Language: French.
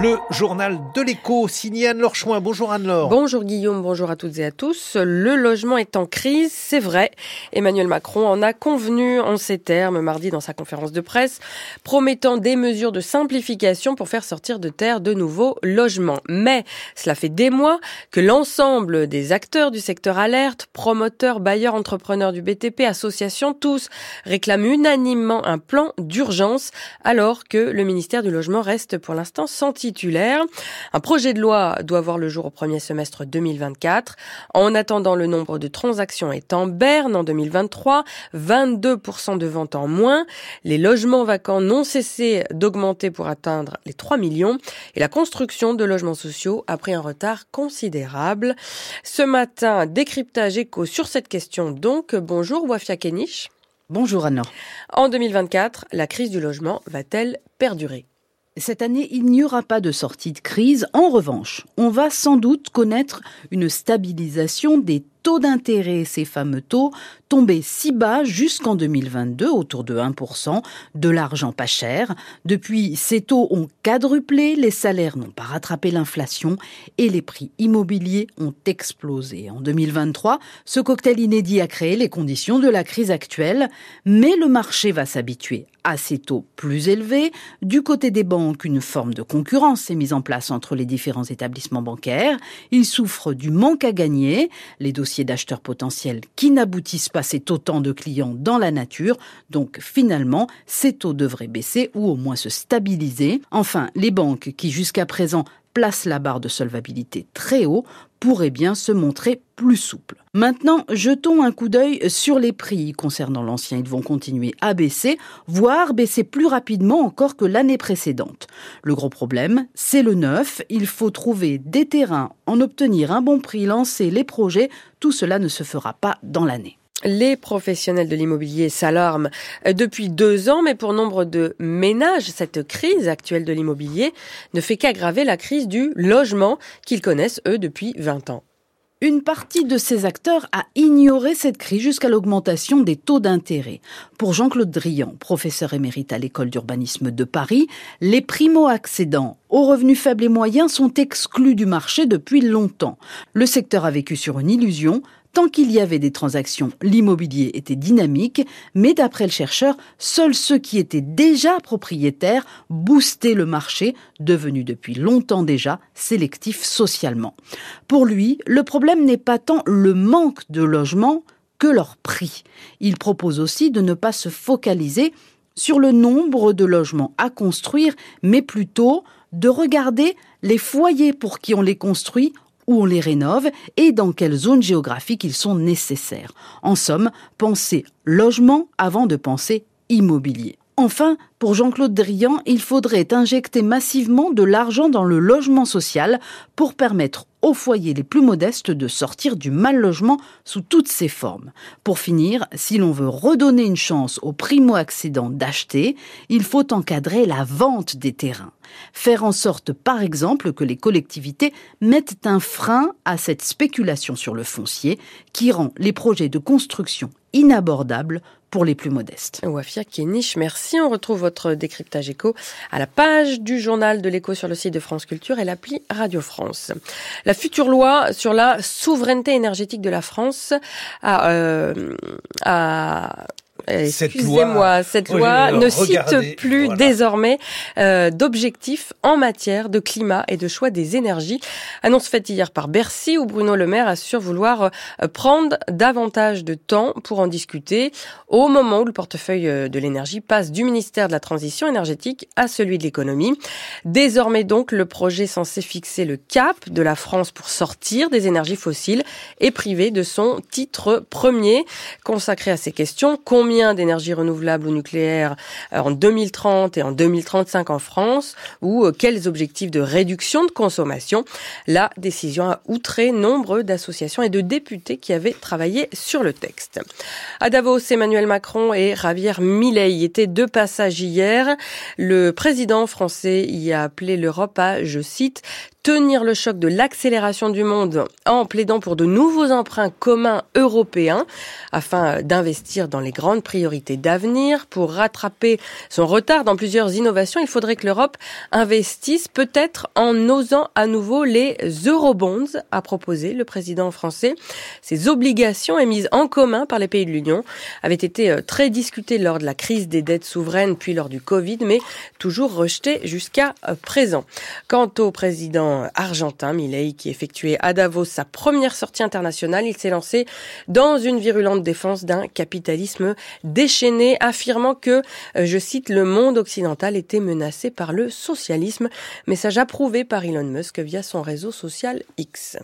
Le journal de l'écho, signé Anne-Laure. Bonjour Anne-Laure. Bonjour Guillaume, bonjour à toutes et à tous. Le logement est en crise, c'est vrai. Emmanuel Macron en a convenu en ces termes mardi dans sa conférence de presse, promettant des mesures de simplification pour faire sortir de terre de nouveaux logements. Mais cela fait des mois que l'ensemble des acteurs du secteur alerte, promoteurs, bailleurs, entrepreneurs du BTP, associations, tous réclament unanimement un plan d'urgence alors que le ministère du Logement reste pour l'instant sans Un projet de loi doit voir le jour au premier semestre 2024. En attendant, le nombre de transactions est en berne en 2023, 22% de ventes en moins. Les logements vacants n'ont cessé d'augmenter pour atteindre les 3 millions et la construction de logements sociaux a pris un retard considérable. Ce matin, décryptage écho sur cette question donc. Bonjour Wafia Kenich. Bonjour Anna. En 2024, la crise du logement va-t-elle perdurer? Cette année, il n'y aura pas de sortie de crise. En revanche, on va sans doute connaître une stabilisation des taux d'intérêt, ces fameux taux, tombaient si bas jusqu'en 2022, autour de 1%, de l'argent pas cher. Depuis, ces taux ont quadruplé, les salaires n'ont pas rattrapé l'inflation et les prix immobiliers ont explosé. En 2023, ce cocktail inédit a créé les conditions de la crise actuelle, mais le marché va s'habituer à ces taux plus élevés. Du côté des banques, une forme de concurrence s'est mise en place entre les différents établissements bancaires. Ils souffrent du manque à gagner. Les d'acheteurs potentiels qui n'aboutissent pas, c'est autant de clients dans la nature. Donc finalement, ces taux devraient baisser ou au moins se stabiliser. Enfin, les banques qui jusqu'à présent placent la barre de solvabilité très haut pourraient bien se montrer plus souples. Maintenant, jetons un coup d'œil sur les prix concernant l'ancien. Ils vont continuer à baisser, voire baisser plus rapidement encore que l'année précédente. Le gros problème, c'est le neuf. Il faut trouver des terrains, en obtenir un bon prix, lancer les projets. Tout cela ne se fera pas dans l'année. Les professionnels de l'immobilier s'alarment depuis deux ans, mais pour nombre de ménages, cette crise actuelle de l'immobilier ne fait qu'aggraver la crise du logement qu'ils connaissent, eux, depuis 20 ans. Une partie de ces acteurs a ignoré cette crise jusqu'à l'augmentation des taux d'intérêt. Pour Jean-Claude Drian, professeur émérite à l'école d'urbanisme de Paris, les primo-accédants aux revenus faibles et moyens sont exclus du marché depuis longtemps. Le secteur a vécu sur une illusion, Tant qu'il y avait des transactions, l'immobilier était dynamique, mais d'après le chercheur, seuls ceux qui étaient déjà propriétaires boostaient le marché, devenu depuis longtemps déjà sélectif socialement. Pour lui, le problème n'est pas tant le manque de logements que leur prix. Il propose aussi de ne pas se focaliser sur le nombre de logements à construire, mais plutôt de regarder les foyers pour qui on les construit où on les rénove et dans quelle zone géographique ils sont nécessaires. En somme, penser logement avant de penser immobilier. Enfin, pour Jean-Claude Drian, il faudrait injecter massivement de l'argent dans le logement social pour permettre aux foyers les plus modestes de sortir du mal logement sous toutes ses formes. Pour finir, si l'on veut redonner une chance aux primo-accédants d'acheter, il faut encadrer la vente des terrains. Faire en sorte, par exemple, que les collectivités mettent un frein à cette spéculation sur le foncier qui rend les projets de construction inabordables pour les plus modestes. Wafia Kéniche, merci. On retrouve votre décryptage éco à la page du journal de l'écho sur le site de France Culture et l'appli Radio France. La future loi sur la souveraineté énergétique de la France a, euh, a Excusez-moi, cette loi, ne cite plus désormais euh, d'objectifs en matière de climat et de choix des énergies. Annonce faite hier par Bercy où Bruno Le Maire assure vouloir euh, prendre davantage de temps pour en discuter au moment où le portefeuille euh, de l'énergie passe du ministère de la Transition énergétique à celui de l'économie. Désormais donc, le projet censé fixer le cap de la France pour sortir des énergies fossiles est privé de son titre premier consacré à ces questions. Combien d'énergie renouvelable ou nucléaire euh, en 2030 et en 2035 en France ou euh, quels objectifs de réduction de consommation? La décision a outré nombre d'associations et de députés qui avaient travaillé sur le texte. À Davos, Emmanuel Macron et Javier Milei étaient de passage hier. Le président français y a appelé l'Europe à, je cite, tenir le choc de l'accélération du monde en plaidant pour de nouveaux emprunts communs européens afin d'investir dans les grandes priorités d'avenir. Pour rattraper son retard dans plusieurs innovations, il faudrait que l'Europe investisse peut-être en osant à nouveau les eurobonds, a proposé le président français. Ces obligations émises en commun par les pays de l'Union avaient été euh, très discutées lors de la crise des dettes souveraines puis lors du Covid, mais toujours rejetées jusqu'à euh, présent. Quant au président argentin, Milei, qui effectuait à Davos sa première sortie internationale, il s'est lancé dans une virulente défense d'un capitalisme déchaîné, affirmant que, euh, je cite, le monde occidental était menacé par le socialisme, message approuvé par Elon Musk via son réseau social X.